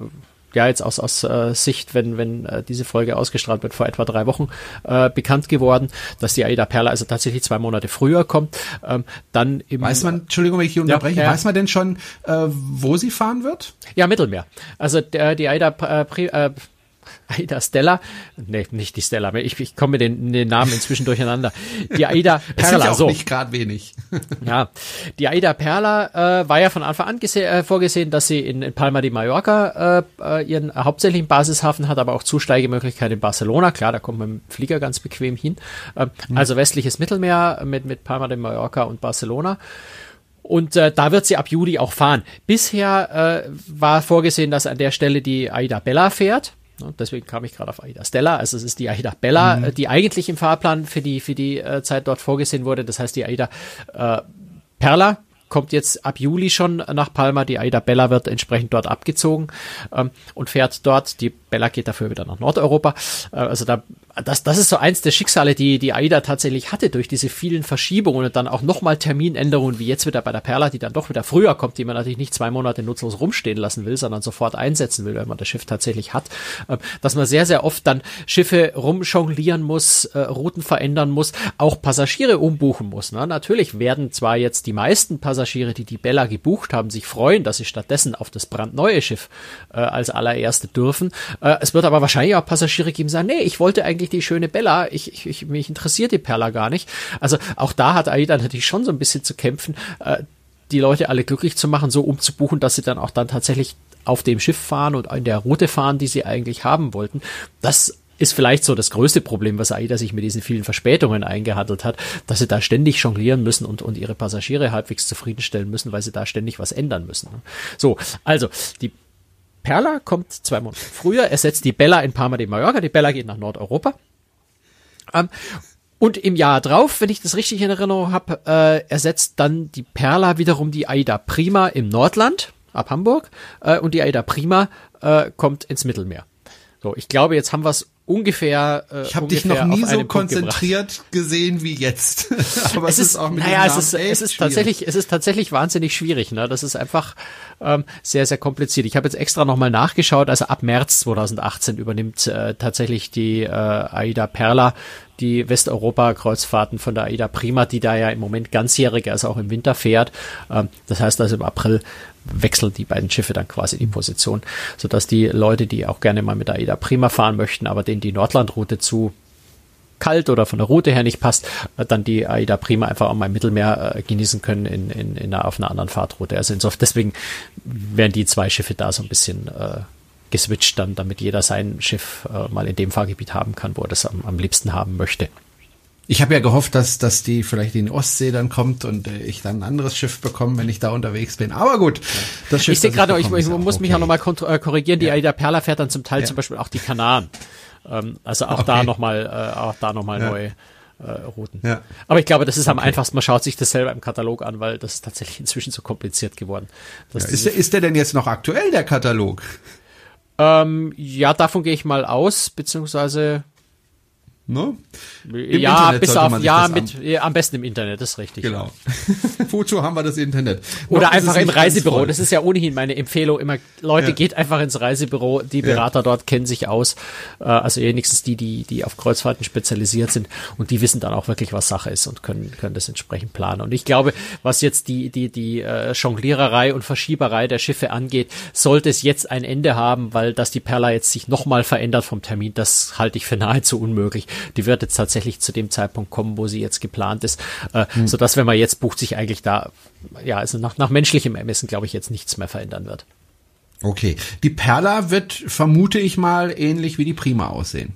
ja jetzt aus, aus äh, Sicht, wenn, wenn äh, diese Folge ausgestrahlt wird, vor etwa drei Wochen äh, bekannt geworden, dass die Aida Perla also tatsächlich zwei Monate früher kommt. Ähm, dann im, weiß man, Entschuldigung, wenn ich hier unterbreche, ja, weiß man denn schon, äh, wo sie fahren wird? Ja, Mittelmeer. Also der, die Aida äh, (laughs) Aida Stella, nee, nicht die Stella, ich, ich komme mit den, den Namen inzwischen durcheinander. Die Aida (laughs) Perla, ja so. nicht gerade wenig. (laughs) ja, die Aida Perla äh, war ja von Anfang an äh, vorgesehen, dass sie in, in Palma de Mallorca äh, äh, ihren hauptsächlichen Basishafen hat, aber auch Zusteigemöglichkeiten in Barcelona. Klar, da kommt man mit dem Flieger ganz bequem hin. Äh, mhm. Also westliches Mittelmeer mit, mit Palma de Mallorca und Barcelona. Und äh, da wird sie ab Juli auch fahren. Bisher äh, war vorgesehen, dass an der Stelle die Aida Bella fährt. Deswegen kam ich gerade auf Aida Stella. Also es ist die Aida Bella, mhm. Äh, die eigentlich im Fahrplan für die, für die äh, Zeit dort vorgesehen wurde. Das heißt, die Aida äh, Perla kommt jetzt ab Juli schon nach Palma. Die Aida Bella wird entsprechend dort abgezogen ähm, und fährt dort. Die Bella geht dafür wieder nach Nordeuropa. Äh, also da das, das ist so eins der Schicksale, die die AIDA tatsächlich hatte durch diese vielen Verschiebungen und dann auch nochmal Terminänderungen, wie jetzt wieder bei der Perla, die dann doch wieder früher kommt, die man natürlich nicht zwei Monate nutzlos rumstehen lassen will, sondern sofort einsetzen will, wenn man das Schiff tatsächlich hat, ähm, dass man sehr, sehr oft dann Schiffe rumjonglieren muss, äh, Routen verändern muss, auch Passagiere umbuchen muss. Ne? Natürlich werden zwar jetzt die meisten Passagiere, die die Bella gebucht haben, sich freuen, dass sie stattdessen auf das brandneue Schiff äh, als allererste dürfen. Äh, es wird aber wahrscheinlich auch Passagiere geben, sagen, nee, ich wollte eigentlich eigentlich die schöne Bella? Ich, ich, ich mich interessiert die Perla gar nicht. Also auch da hat Aida natürlich schon so ein bisschen zu kämpfen, äh, die Leute alle glücklich zu machen, so umzubuchen, dass sie dann auch dann tatsächlich auf dem Schiff fahren und in der Route fahren, die sie eigentlich haben wollten. Das ist vielleicht so das größte Problem, was AIDA sich mit diesen vielen Verspätungen eingehandelt hat, dass sie da ständig jonglieren müssen und, und ihre Passagiere halbwegs zufriedenstellen müssen, weil sie da ständig was ändern müssen. So, also die Perla kommt zwei Monate früher, ersetzt die Bella in Palma de Mallorca. Die Bella geht nach Nordeuropa. Ähm, und im Jahr drauf, wenn ich das richtig in Erinnerung habe, äh, ersetzt dann die Perla wiederum die Aida Prima im Nordland ab Hamburg äh, und die Aida Prima äh, kommt ins Mittelmeer. So, ich glaube, jetzt haben wir es ungefähr. Äh, ich habe dich noch nie so konzentriert gesehen wie jetzt. (laughs) Aber es, es ist, auch mit naja, es ist, es ist tatsächlich, es ist tatsächlich wahnsinnig schwierig. Ne, das ist einfach ähm, sehr, sehr kompliziert. Ich habe jetzt extra nochmal nachgeschaut. Also ab März 2018 übernimmt äh, tatsächlich die äh, Aida Perla die Westeuropa-Kreuzfahrten von der Aida Prima, die da ja im Moment ganzjährig, also auch im Winter fährt. Ähm, das heißt also im April wechseln die beiden Schiffe dann quasi die Position, sodass die Leute, die auch gerne mal mit der AIDA Prima fahren möchten, aber denen die Nordlandroute zu kalt oder von der Route her nicht passt, dann die AIDA Prima einfach auch mal im Mittelmeer äh, genießen können in, in, in einer, auf einer anderen Fahrtroute. Also insofern, deswegen werden die zwei Schiffe da so ein bisschen äh, geswitcht dann, damit jeder sein Schiff äh, mal in dem Fahrgebiet haben kann, wo er das am, am liebsten haben möchte. Ich habe ja gehofft, dass, dass die vielleicht in die Ostsee dann kommt und äh, ich dann ein anderes Schiff bekomme, wenn ich da unterwegs bin. Aber gut, das Schiff, Ich sehe gerade, ich, ich muss okay. mich ja nochmal äh, korrigieren, die ja. Aida Perla fährt dann zum Teil ja. zum Beispiel auch die Kanaren. Ähm, also auch okay. da nochmal, äh, auch da nochmal ja. neue äh, Routen. Ja. Aber ich glaube, das ist am okay. einfachsten. Man schaut sich das selber im Katalog an, weil das ist tatsächlich inzwischen so kompliziert geworden. Ja, ist, der, ist der denn jetzt noch aktuell, der Katalog? Ähm, ja, davon gehe ich mal aus, beziehungsweise Ne? Im ja, Internet bis auf, ja, mit, ja, am besten im Internet, das ist richtig. Genau. (laughs) Foto haben wir das Internet. Oder einfach im Reisebüro. Das ist ja ohnehin meine Empfehlung immer. Leute, ja. geht einfach ins Reisebüro. Die Berater ja. dort kennen sich aus. Äh, also wenigstens die, die, die auf Kreuzfahrten spezialisiert sind. Und die wissen dann auch wirklich, was Sache ist und können, können das entsprechend planen. Und ich glaube, was jetzt die, die, die äh, Jongliererei und Verschieberei der Schiffe angeht, sollte es jetzt ein Ende haben, weil dass die Perla jetzt sich nochmal verändert vom Termin, das halte ich für nahezu unmöglich die wird jetzt tatsächlich zu dem Zeitpunkt kommen, wo sie jetzt geplant ist, äh, hm. so dass wenn man jetzt bucht, sich eigentlich da, ja, also nach, nach menschlichem Ermessen, glaube ich, jetzt nichts mehr verändern wird. Okay. Die Perla wird, vermute ich mal, ähnlich wie die Prima aussehen.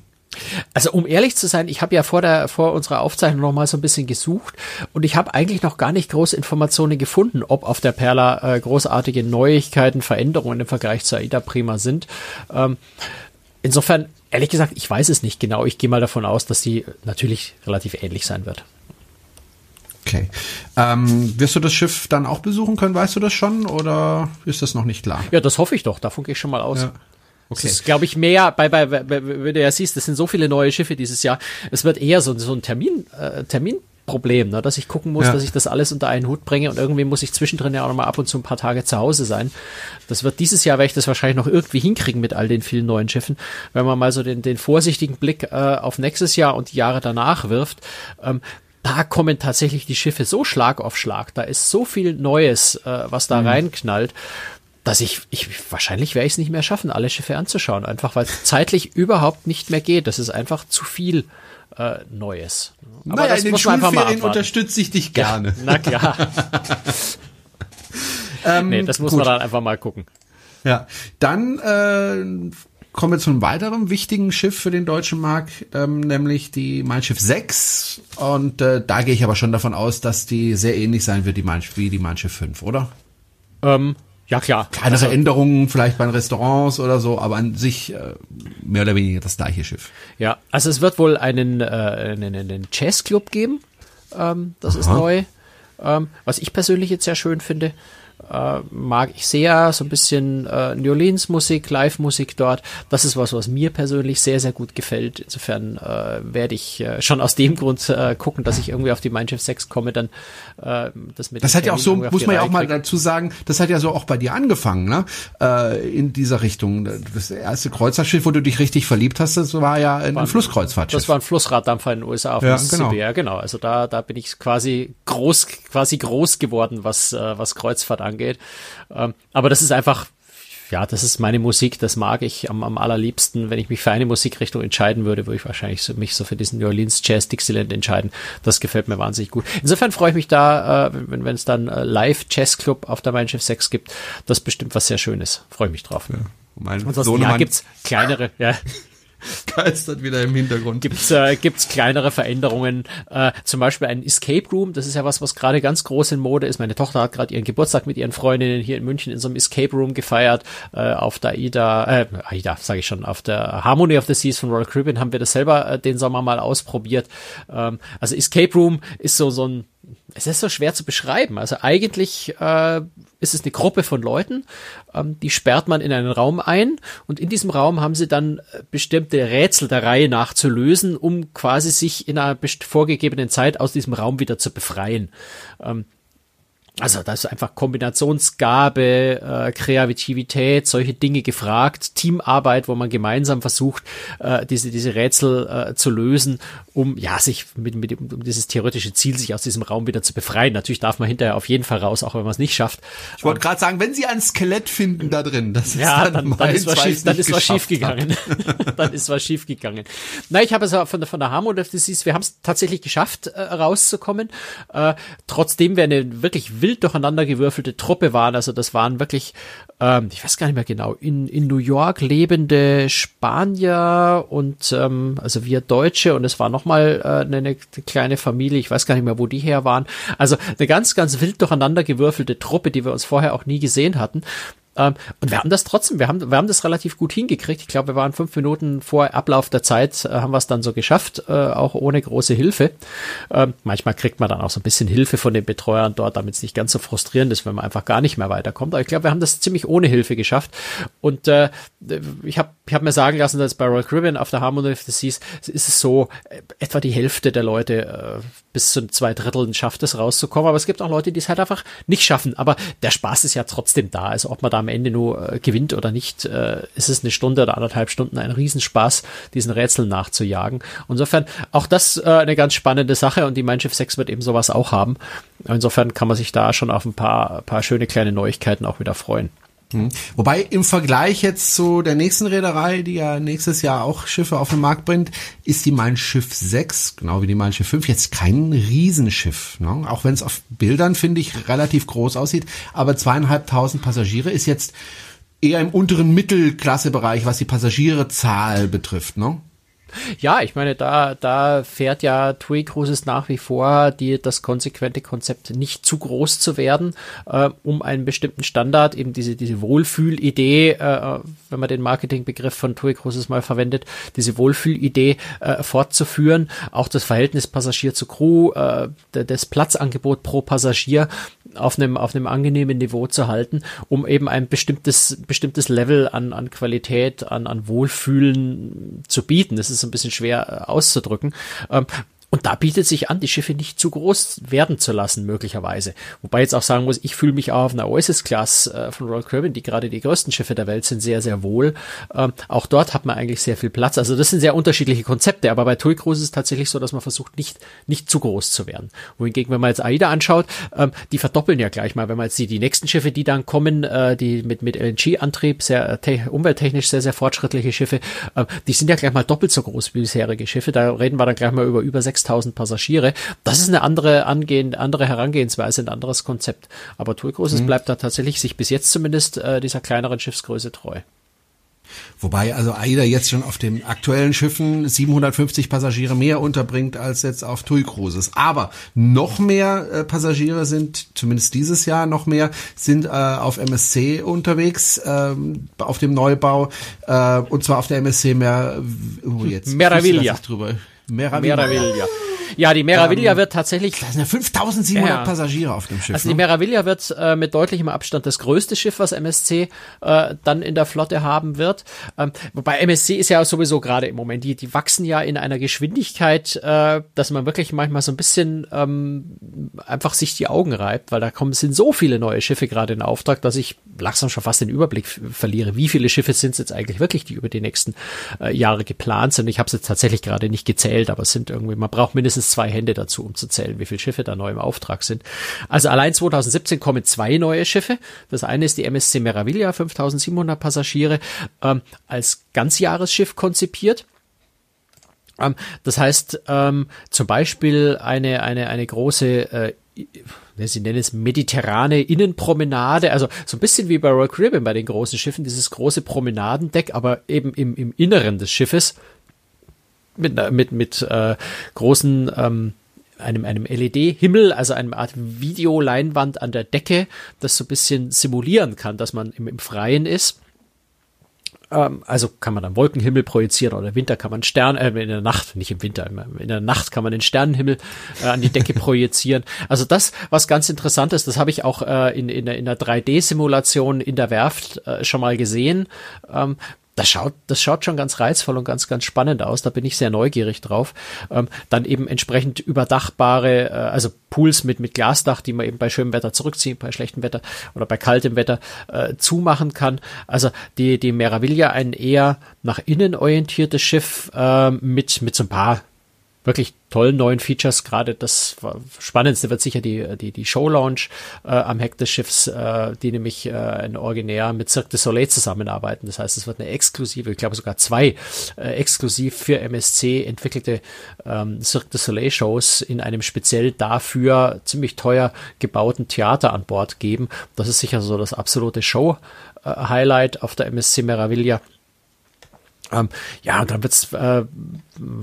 Also um ehrlich zu sein, ich habe ja vor der vor unserer Aufzeichnung noch mal so ein bisschen gesucht und ich habe eigentlich noch gar nicht große Informationen gefunden, ob auf der Perla äh, großartige Neuigkeiten, Veränderungen im Vergleich zur Aida Prima sind. Ähm, insofern Ehrlich gesagt, ich weiß es nicht genau. Ich gehe mal davon aus, dass sie natürlich relativ ähnlich sein wird. Okay. Ähm, wirst du das Schiff dann auch besuchen können? Weißt du das schon oder ist das noch nicht klar? Ja, das hoffe ich doch. Davon gehe ich schon mal aus. Ja. Okay. Das ist, glaube ich, mehr, bei, bei, bei, wenn du ja siehst, es sind so viele neue Schiffe dieses Jahr. Es wird eher so, so ein Termin, äh, Termin Problem, ne? dass ich gucken muss, ja. dass ich das alles unter einen Hut bringe und irgendwie muss ich zwischendrin ja auch noch mal ab und zu ein paar Tage zu Hause sein. Das wird dieses Jahr, werde ich das wahrscheinlich noch irgendwie hinkriegen mit all den vielen neuen Schiffen. Wenn man mal so den, den vorsichtigen Blick äh, auf nächstes Jahr und die Jahre danach wirft, ähm, da kommen tatsächlich die Schiffe so Schlag auf Schlag. Da ist so viel Neues, äh, was da mhm. reinknallt dass ich, ich wahrscheinlich werde ich es nicht mehr schaffen, alle Schiffe anzuschauen, einfach weil es zeitlich (laughs) überhaupt nicht mehr geht. Das ist einfach zu viel äh, Neues. Aber naja, in den Schulferien unterstütze ich dich gerne. Ja, na klar. (laughs) ähm, nee, das muss gut. man dann einfach mal gucken. Ja, dann äh, kommen wir zu einem weiteren wichtigen Schiff für den deutschen Markt, ähm, nämlich die Mein Schiff 6. Und äh, da gehe ich aber schon davon aus, dass die sehr ähnlich sein wird die Mein, wie die Mein Schiff 5, oder? Ähm, ja, klar. Kleine also, Veränderungen vielleicht bei den Restaurants oder so, aber an sich äh, mehr oder weniger das gleiche Schiff. Ja, also es wird wohl einen, äh, einen, einen Jazzclub geben. Ähm, das Aha. ist neu. Ähm, was ich persönlich jetzt sehr schön finde äh, mag ich sehr, so ein bisschen äh, New Orleans Musik, Live-Musik dort. Das ist was, was mir persönlich sehr, sehr gut gefällt. Insofern äh, werde ich äh, schon aus dem Grund äh, gucken, dass ich irgendwie auf die Mindshift 6 komme, dann äh, das mit Das hat ja auch so, muss man ja auch mal dazu sagen, das hat ja so auch bei dir angefangen, ne? Äh, in dieser Richtung. Das erste Kreuzfahrtschiff, wo du dich richtig verliebt hast, das war ja ein, war ein Flusskreuzfahrtschiff. Das war ein Flussraddampfer in den USA auf ja, genau. ja, genau. Also da, da bin ich quasi groß, quasi groß geworden, was, äh, was Kreuzfahrt angeht. Ähm, aber das ist einfach, ja, das ist meine Musik, das mag ich am, am allerliebsten. Wenn ich mich für eine Musikrichtung entscheiden würde, würde ich wahrscheinlich so, mich so für diesen New Orleans Jazz Dixieland entscheiden. Das gefällt mir wahnsinnig gut. Insofern freue ich mich da, äh, wenn wenn es dann äh, Live Jazz Club auf der Mein Schiff 6 gibt. Das ist bestimmt was sehr Schönes. Freue ich mich drauf. Ja. Mein Ansonsten, ja, gibt's kleinere, ja. (laughs) geistert wieder im Hintergrund. Gibt's äh, gibt's kleinere Veränderungen, äh, zum Beispiel ein Escape Room, das ist ja was, was gerade ganz groß in Mode ist. Meine Tochter hat gerade ihren Geburtstag mit ihren Freundinnen hier in München in so einem Escape Room gefeiert. Äh, auf der AIDA, äh, AIDA sage ich schon, auf der Harmony of the Seas von Royal Caribbean haben wir das selber äh, den Sommer mal ausprobiert. Ähm, also Escape Room ist so so ein es ist so schwer zu beschreiben. Also eigentlich äh, ist es eine Gruppe von Leuten, ähm, die sperrt man in einen Raum ein und in diesem Raum haben sie dann äh, bestimmte Rätsel der Reihe nach zu lösen, um quasi sich in einer vorgegebenen Zeit aus diesem Raum wieder zu befreien. Ähm, also da ist einfach Kombinationsgabe, äh, Kreativität, solche Dinge gefragt, Teamarbeit, wo man gemeinsam versucht, äh, diese, diese Rätsel äh, zu lösen, um ja sich mit, mit um dieses theoretische Ziel, sich aus diesem Raum wieder zu befreien. Natürlich darf man hinterher auf jeden Fall raus, auch wenn man es nicht schafft. Ich wollte gerade sagen, wenn Sie ein Skelett finden da drin, das ist ja, dann, dann, dann ist was schief, (laughs) dann ist was schief gegangen. dann ist was schief gegangen. Na, ich habe es von der von der Harmon of Disease, wir haben es tatsächlich geschafft, äh, rauszukommen. Äh, trotzdem wäre eine wirklich wild durcheinander gewürfelte Truppe waren. Also das waren wirklich, ähm, ich weiß gar nicht mehr genau, in, in New York lebende Spanier und ähm, also wir Deutsche und es war nochmal äh, eine, eine kleine Familie, ich weiß gar nicht mehr, wo die her waren. Also eine ganz, ganz wild durcheinander gewürfelte Truppe, die wir uns vorher auch nie gesehen hatten. Ähm, und wir haben das trotzdem, wir haben, wir haben das relativ gut hingekriegt. Ich glaube, wir waren fünf Minuten vor Ablauf der Zeit, äh, haben wir es dann so geschafft, äh, auch ohne große Hilfe. Ähm, manchmal kriegt man dann auch so ein bisschen Hilfe von den Betreuern dort, damit es nicht ganz so frustrierend ist, wenn man einfach gar nicht mehr weiterkommt. Aber ich glaube, wir haben das ziemlich ohne Hilfe geschafft. Und äh, ich habe ich hab mir sagen lassen, dass bei Royal Caribbean auf der Harmony of the Seas ist es so, äh, etwa die Hälfte der Leute äh, bis zu zwei Dritteln schafft es rauszukommen. Aber es gibt auch Leute, die es halt einfach nicht schaffen. Aber der Spaß ist ja trotzdem da. Also ob man da am Ende nur äh, gewinnt oder nicht, äh, ist es eine Stunde oder anderthalb Stunden ein Riesenspaß, diesen Rätseln nachzujagen. Insofern auch das äh, eine ganz spannende Sache und die Mein Schiff 6 wird eben sowas auch haben. Insofern kann man sich da schon auf ein paar, paar schöne kleine Neuigkeiten auch wieder freuen. Mhm. Wobei im Vergleich jetzt zu der nächsten Reederei, die ja nächstes Jahr auch Schiffe auf den Markt bringt, ist die Mein Schiff 6, genau wie die Mein Schiff 5, jetzt kein Riesenschiff. Ne? Auch wenn es auf Bildern, finde ich, relativ groß aussieht. Aber zweieinhalbtausend Passagiere ist jetzt eher im unteren Mittelklassebereich, was die Passagierezahl betrifft. Ne? Ja, ich meine, da, da fährt ja TUI Cruises nach wie vor die, das konsequente Konzept, nicht zu groß zu werden, äh, um einen bestimmten Standard, eben diese, diese Wohlfühlidee, äh, wenn man den Marketingbegriff von TUI Cruises mal verwendet, diese Wohlfühlidee äh, fortzuführen. Auch das Verhältnis Passagier zu Crew, äh, das Platzangebot pro Passagier auf einem, auf einem angenehmen Niveau zu halten, um eben ein bestimmtes, bestimmtes Level an, an Qualität, an, an Wohlfühlen zu bieten. Das ist ein bisschen schwer äh, auszudrücken. Ähm, und da bietet sich an, die Schiffe nicht zu groß werden zu lassen, möglicherweise. Wobei jetzt auch sagen muss, ich fühle mich auch auf einer Oasis-Class äh, von Royal Caribbean, die gerade die größten Schiffe der Welt sind, sehr, sehr wohl. Ähm, auch dort hat man eigentlich sehr viel Platz. Also das sind sehr unterschiedliche Konzepte, aber bei TUI Cruise ist es tatsächlich so, dass man versucht, nicht, nicht zu groß zu werden. Wohingegen, wenn man jetzt AIDA anschaut, ähm, die verdoppeln ja gleich mal, wenn man jetzt die, die nächsten Schiffe, die dann kommen, äh, die mit, mit LNG-Antrieb, sehr äh, umwelttechnisch sehr, sehr fortschrittliche Schiffe, äh, die sind ja gleich mal doppelt so groß wie bisherige Schiffe. Da reden wir dann gleich mal über über 6000 Passagiere. Das ist eine andere Angehen, andere Herangehensweise, ein anderes Konzept. Aber Tour Cruises mhm. bleibt da tatsächlich sich bis jetzt zumindest äh, dieser kleineren Schiffsgröße treu. Wobei also AIDA jetzt schon auf den aktuellen Schiffen 750 Passagiere mehr unterbringt als jetzt auf TUI Cruises. Aber noch mehr äh, Passagiere sind, zumindest dieses Jahr noch mehr, sind äh, auf MSC unterwegs, äh, auf dem Neubau, äh, und zwar auf der MSC Mer oh, jetzt Meraviglia. Drüber. Meraviglia. Meraviglia. Ja, die Meraviglia ähm, wird tatsächlich. Da sind ja 5700 ja. Passagiere auf dem Schiff. Also die ne? Meraviglia wird äh, mit deutlichem Abstand das größte Schiff, was MSC äh, dann in der Flotte haben wird. Ähm, wobei MSC ist ja sowieso gerade im Moment, die, die wachsen ja in einer Geschwindigkeit, äh, dass man wirklich manchmal so ein bisschen ähm, einfach sich die Augen reibt, weil da kommen sind so viele neue Schiffe gerade in Auftrag, dass ich langsam schon fast den Überblick verliere. Wie viele Schiffe sind es jetzt eigentlich wirklich, die über die nächsten äh, Jahre geplant sind? Ich habe es jetzt tatsächlich gerade nicht gezählt, aber es sind irgendwie, man braucht mindestens mindestens zwei Hände dazu, um zu zählen, wie viele Schiffe da neu im Auftrag sind. Also allein 2017 kommen zwei neue Schiffe. Das eine ist die MSC Meraviglia, 5700 Passagiere, ähm, als Ganzjahresschiff konzipiert. Ähm, das heißt, ähm, zum Beispiel eine, eine, eine große äh, Sie nennen es mediterrane Innenpromenade, also so ein bisschen wie bei Royal Caribbean bei den großen Schiffen, dieses große Promenadendeck, aber eben im, im Inneren des Schiffes mit, mit, mit äh, großen ähm, einem, einem LED-Himmel, also einem Art Videoleinwand an der Decke, das so ein bisschen simulieren kann, dass man im, im Freien ist. Ähm, also kann man dann Wolkenhimmel projizieren oder im Winter kann man Stern, äh, in der Nacht, nicht im Winter, in der Nacht kann man den Sternenhimmel äh, an die Decke (laughs) projizieren. Also das, was ganz interessant ist, das habe ich auch äh, in, in, in der 3D-Simulation in der Werft äh, schon mal gesehen. Ähm, das schaut, das schaut schon ganz reizvoll und ganz, ganz spannend aus. Da bin ich sehr neugierig drauf. Ähm, dann eben entsprechend überdachbare, äh, also Pools mit, mit Glasdach, die man eben bei schönem Wetter zurückziehen, bei schlechtem Wetter oder bei kaltem Wetter äh, zumachen kann. Also die, die Meraviglia ein eher nach innen orientiertes Schiff äh, mit, mit so ein paar wirklich tollen neuen Features. Gerade das Spannendste wird sicher die, die, die Show Launch äh, am Heck des Schiffs, äh, die nämlich äh, ein Originär mit Cirque du Soleil zusammenarbeiten. Das heißt, es wird eine exklusive, ich glaube sogar zwei äh, exklusiv für MSC entwickelte ähm, Cirque du Soleil Shows in einem speziell dafür ziemlich teuer gebauten Theater an Bord geben. Das ist sicher so das absolute Show-Highlight auf der MSC Meraviglia. Ähm, ja, und dann wird's, äh,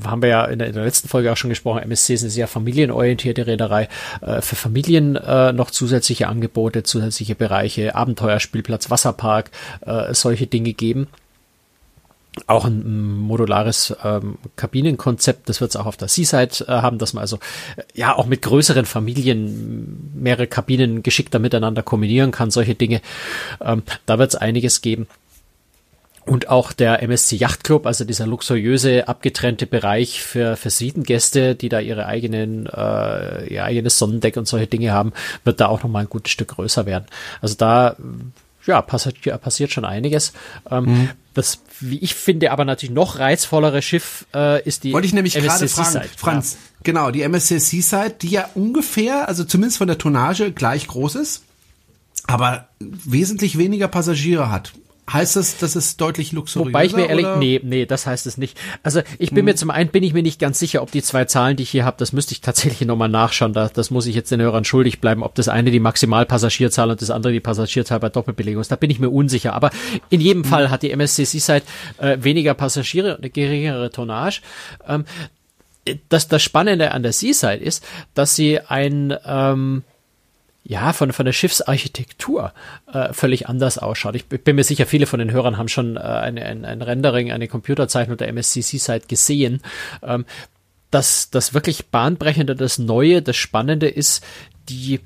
haben wir ja in der, in der, letzten Folge auch schon gesprochen, MSC ist eine sehr familienorientierte Reederei, äh, für Familien äh, noch zusätzliche Angebote, zusätzliche Bereiche, Abenteuerspielplatz, Wasserpark, äh, solche Dinge geben. Auch ein modulares ähm, Kabinenkonzept, das wird es auch auf der Seaside äh, haben, dass man also äh, ja auch mit größeren Familien mehrere Kabinen geschickter miteinander kombinieren kann, solche Dinge. Ähm, da wird es einiges geben. Und auch der MSC Yacht Club, also dieser luxuriöse abgetrennte Bereich für, für Siedengäste, die da ihre eigenen, äh, ihr eigenes Sonnendeck und solche Dinge haben, wird da auch nochmal ein gutes Stück größer werden. Also da, ja, passiert, passiert schon einiges. Ähm, mhm. Das, wie ich finde, aber natürlich noch reizvollere Schiff äh, ist die Wollte ich nämlich MSC gerade fragen, Franz, ja. genau, die MSC Seaside, die ja ungefähr, also zumindest von der Tonnage gleich groß ist, aber wesentlich weniger Passagiere hat. Heißt das, das ist deutlich luxuriöser? Wobei ich mir ehrlich, oder? nee, nee, das heißt es nicht. Also ich bin hm. mir zum einen, bin ich mir nicht ganz sicher, ob die zwei Zahlen, die ich hier habe, das müsste ich tatsächlich nochmal nachschauen. Da, das muss ich jetzt den Hörern schuldig bleiben, ob das eine die Maximalpassagierzahl und das andere die Passagierzahl bei Doppelbelegung ist. Da bin ich mir unsicher. Aber in jedem hm. Fall hat die MSC Seaside äh, weniger Passagiere und eine geringere Tonnage. Ähm, das, das Spannende an der Seaside ist, dass sie ein ähm, ja, von, von der Schiffsarchitektur äh, völlig anders ausschaut. Ich bin mir sicher, viele von den Hörern haben schon äh, eine, ein, ein Rendering, eine Computerzeichnung der MSCC-Site gesehen. Ähm, das, das wirklich bahnbrechende, das Neue, das Spannende ist die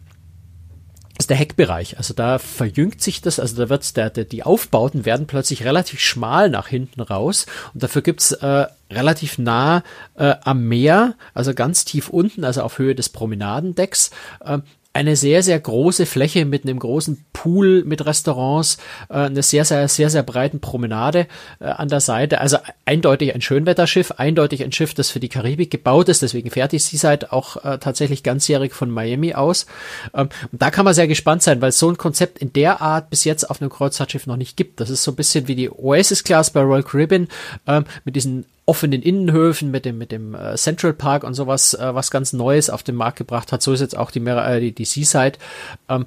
ist der Heckbereich. Also da verjüngt sich das, also da wird der, der, die Aufbauten werden plötzlich relativ schmal nach hinten raus und dafür gibt's äh, relativ nah äh, am Meer, also ganz tief unten, also auf Höhe des Promenadendecks, äh, eine sehr, sehr große Fläche mit einem großen Pool mit Restaurants, äh, eine sehr, sehr, sehr, sehr breiten Promenade äh, an der Seite. Also eindeutig ein Schönwetterschiff, eindeutig ein Schiff, das für die Karibik gebaut ist. Deswegen fährt die Seaside auch äh, tatsächlich ganzjährig von Miami aus. Ähm, und da kann man sehr gespannt sein, weil so ein Konzept in der Art bis jetzt auf einem Kreuzfahrtschiff noch nicht gibt. Das ist so ein bisschen wie die Oasis Class bei Royal Caribbean ähm, mit diesen offenen Innenhöfen mit dem mit dem äh, Central Park und sowas, äh, was ganz Neues auf den Markt gebracht hat. So ist jetzt auch die, äh, die, die Seaside. Ähm,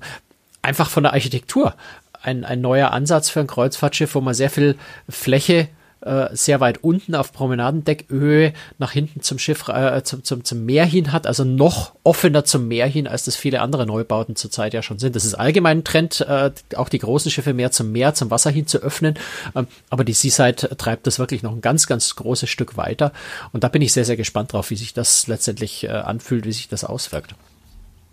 einfach von der Architektur ein, ein neuer Ansatz für ein Kreuzfahrtschiff, wo man sehr viel Fläche äh, sehr weit unten auf Promenadendeckhöhe nach hinten zum Schiff, äh, zum, zum, zum Meer hin hat, also noch offener zum Meer hin, als das viele andere Neubauten zurzeit ja schon sind. Das ist allgemein ein Trend, äh, auch die großen Schiffe mehr zum Meer, zum Wasser hin zu öffnen. Ähm, aber die Seaside treibt das wirklich noch ein ganz, ganz großes Stück weiter. Und da bin ich sehr, sehr gespannt drauf, wie sich das letztendlich äh, anfühlt, wie sich das auswirkt.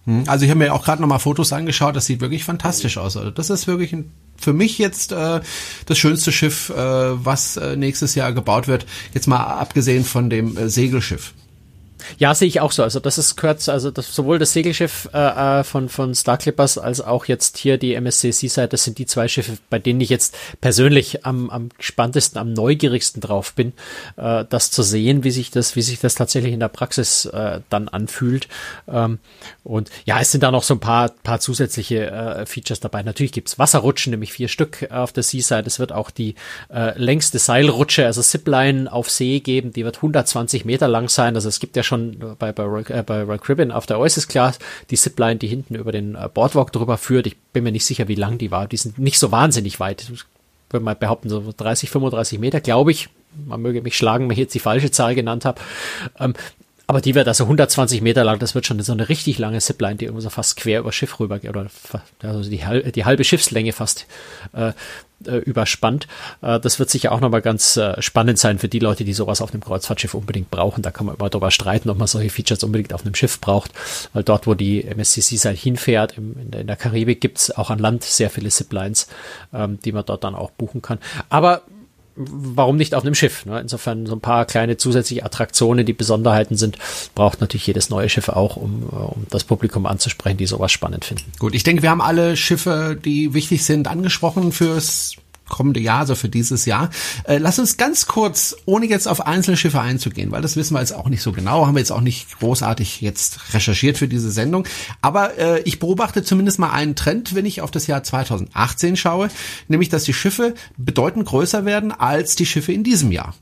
Hm, also ich habe mir auch gerade nochmal Fotos angeschaut, das sieht wirklich fantastisch aus. Also das ist wirklich ein, für mich jetzt äh, das schönste Schiff, äh, was äh, nächstes Jahr gebaut wird. Jetzt mal abgesehen von dem äh, Segelschiff. Ja, sehe ich auch so. Also das ist gehört, also das, sowohl das Segelschiff äh, äh, von von Star Clippers als auch jetzt hier die MSC Seaside, das sind die zwei Schiffe, bei denen ich jetzt persönlich am, am gespanntesten, am neugierigsten drauf bin, äh, das zu sehen, wie sich das, wie sich das tatsächlich in der Praxis äh, dann anfühlt. Ähm, und ja, es sind da noch so ein paar paar zusätzliche äh, Features dabei. Natürlich gibt's Wasserrutschen, nämlich vier Stück auf der Seaside. Es wird auch die äh, längste Seilrutsche, also Zipline auf See geben. Die wird 120 Meter lang sein. Also es gibt ja schon bei, bei, äh, bei Royal Caribbean auf der Oasis Class die Zipline, die hinten über den äh, Boardwalk drüber führt. Ich bin mir nicht sicher, wie lang die war. Die sind nicht so wahnsinnig weit. Ich würde mal behaupten, so 30, 35 Meter, glaube ich. Man möge mich schlagen, wenn ich jetzt die falsche Zahl genannt habe. Ähm, aber die wird also 120 Meter lang, das wird schon so eine richtig lange Zipline, die irgendwo so fast quer über Schiff rüber geht, oder also die, halbe, die halbe Schiffslänge fast äh, äh, überspannt. Äh, das wird sicher auch nochmal ganz äh, spannend sein für die Leute, die sowas auf einem Kreuzfahrtschiff unbedingt brauchen. Da kann man immer darüber streiten, ob man solche Features unbedingt auf einem Schiff braucht, weil dort, wo die MSCC halt hinfährt, in, der, in der Karibik auch an Land sehr viele Ziplines, ähm, die man dort dann auch buchen kann. Aber warum nicht auf einem Schiff? Ne? Insofern so ein paar kleine zusätzliche Attraktionen, die Besonderheiten sind, braucht natürlich jedes neue Schiff auch, um, äh, um das Publikum anzusprechen, die sowas spannend finden. Gut, ich denke, wir haben alle Schiffe, die wichtig sind, angesprochen fürs kommende Jahr, also für dieses Jahr. Äh, lass uns ganz kurz, ohne jetzt auf einzelne Schiffe einzugehen, weil das wissen wir jetzt auch nicht so genau, haben wir jetzt auch nicht großartig jetzt recherchiert für diese Sendung. Aber äh, ich beobachte zumindest mal einen Trend, wenn ich auf das Jahr 2018 schaue, nämlich dass die Schiffe bedeutend größer werden als die Schiffe in diesem Jahr.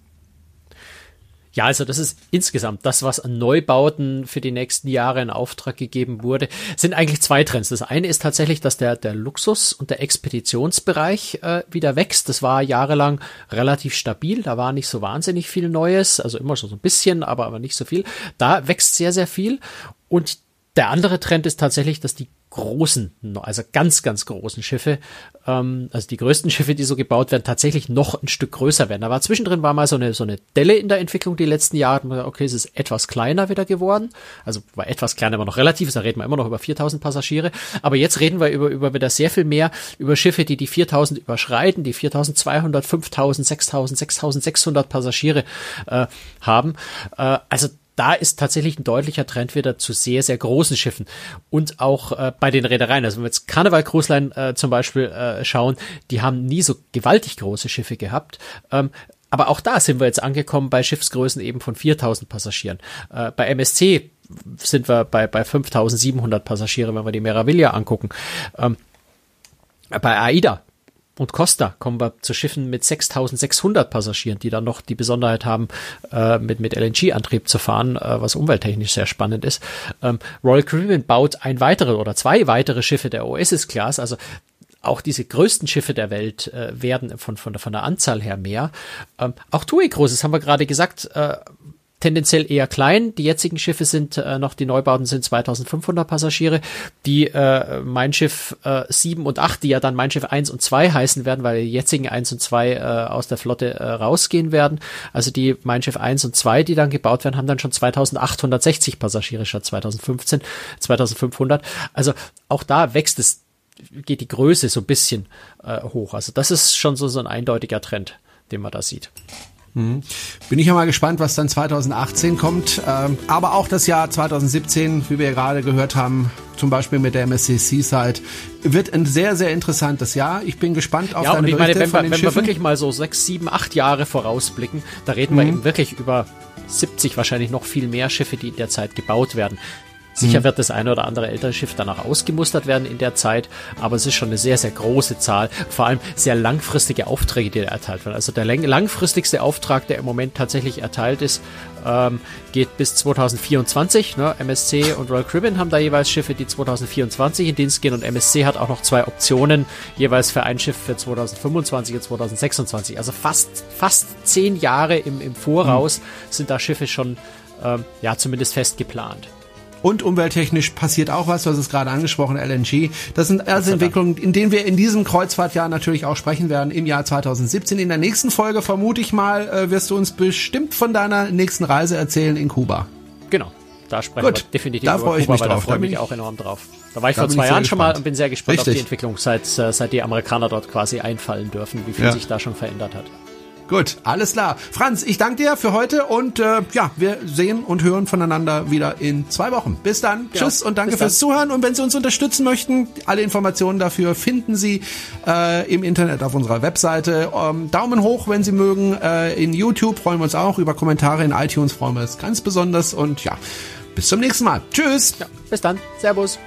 Ja, also das ist insgesamt das, was an Neubauten für die nächsten Jahre in Auftrag gegeben wurde, sind eigentlich zwei Trends. Das eine ist tatsächlich, dass der, der Luxus- und der Expeditionsbereich äh, wieder wächst. Das war jahrelang relativ stabil. Da war nicht so wahnsinnig viel Neues, also immer schon so ein bisschen, aber, aber nicht so viel. Da wächst sehr, sehr viel. Und der andere Trend ist tatsächlich, dass die großen, also ganz, ganz großen Schiffe, ähm, also die größten Schiffe, die so gebaut werden, tatsächlich noch ein Stück größer werden. Aber zwischendrin war mal so eine, so eine Delle in der Entwicklung die letzten Jahre. Okay, es ist etwas kleiner wieder geworden. Also war etwas kleiner, aber noch relativ. Da reden wir immer noch über 4000 Passagiere. Aber jetzt reden wir über, über wieder sehr viel mehr über Schiffe, die die 4000 überschreiten, die 4200, 5000, 6000, 6600 Passagiere äh, haben. Äh, also da ist tatsächlich ein deutlicher Trend wieder zu sehr, sehr großen Schiffen. Und auch äh, bei den Reedereien, also wenn wir jetzt Karneval Cruise Line äh, zum Beispiel äh, schauen, die haben nie so gewaltig große Schiffe gehabt. Ähm, aber auch da sind wir jetzt angekommen bei Schiffsgrößen eben von 4000 Passagieren. Äh, bei MSC sind wir bei, bei 5700 Passagiere, wenn wir die Meraviglia angucken. Ähm, bei AIDA und Costa kommen wir zu Schiffen mit 6600 Passagieren, die dann noch die Besonderheit haben, äh, mit, mit LNG-Antrieb zu fahren, äh, was umwelttechnisch sehr spannend ist. Ähm, Royal Caribbean baut ein weitere oder zwei weitere Schiffe der Oasis-Class, also auch diese größten Schiffe der Welt äh, werden von, von, von der Anzahl her mehr. Ähm, auch TUI Großes haben wir gerade gesagt, äh, tendenziell eher klein. Die jetzigen Schiffe sind äh, noch, die Neubauten sind 2500 Passagiere. Die äh, Mein Schiff äh, 7 und 8, die ja dann Mein Schiff 1 und 2 heißen werden, weil die jetzigen 1 und 2 äh, aus der Flotte äh, rausgehen werden. Also die Mein Schiff 1 und 2, die dann gebaut werden, haben dann schon 2860 Passagiere statt 2015, 2500. Also auch da wächst es geht die Größe so ein bisschen äh, hoch. Also das ist schon so, so ein eindeutiger Trend, den man da sieht. Mhm. Bin ich ja mal gespannt, was dann 2018 kommt. Ähm, aber auch das Jahr 2017, wie wir gerade gehört haben, zum Beispiel mit der MSC Seaside, wird ein sehr, sehr interessantes Jahr. Ich bin gespannt auf ja, deine und ich Berichte meine, wenn, wir, wenn wir wirklich mal so sechs, sieben, acht Jahre vorausblicken, da reden wir eben wirklich über 70, wahrscheinlich noch viel mehr Schiffe, die in der Zeit gebaut werden. Sicher wird das eine oder andere ältere Schiff danach ausgemustert werden in der Zeit, aber es ist schon eine sehr, sehr große Zahl. Vor allem sehr langfristige Aufträge, die da erteilt werden. Also der lang langfristigste Auftrag, der im Moment tatsächlich erteilt ist, ähm, geht bis 2024. Ne? MSC und Royal Caribbean haben da jeweils Schiffe, die 2024 in Dienst gehen und MSC hat auch noch zwei Optionen, jeweils für ein Schiff für 2025 und 2026. Also fast, fast zehn Jahre im, im Voraus sind da Schiffe schon, ähm, ja, zumindest fest geplant. Und umwelttechnisch passiert auch was, du hast es gerade angesprochen, LNG. Das sind also Entwicklungen, in denen wir in diesem Kreuzfahrtjahr natürlich auch sprechen werden, im Jahr 2017. In der nächsten Folge, vermute ich mal, äh, wirst du uns bestimmt von deiner nächsten Reise erzählen in Kuba. Genau. Da sprechen Gut, wir definitiv da freue ich Kuba, mich drauf. Da freue ich mich ich- auch enorm drauf. Da war ich Da vor zwei Jahren schon mal und bin sehr gespannt auf die Richtig. Entwicklung, seit, äh, seit die Amerikaner dort quasi einfallen dürfen, wie viel Ja. sich da schon verändert hat. Gut, alles klar. Franz, ich danke dir für heute und äh, ja, wir sehen und hören voneinander wieder in zwei Wochen. Bis dann. Genau. Tschüss und danke fürs Zuhören. Und wenn Sie uns unterstützen möchten, alle Informationen dafür finden Sie äh, im Internet auf unserer Webseite. Ähm, Daumen hoch, wenn Sie mögen. Äh, in YouTube freuen wir uns auch. Über Kommentare in iTunes freuen wir uns ganz besonders. Und ja, bis zum nächsten Mal. Tschüss. Ja, bis dann. Servus.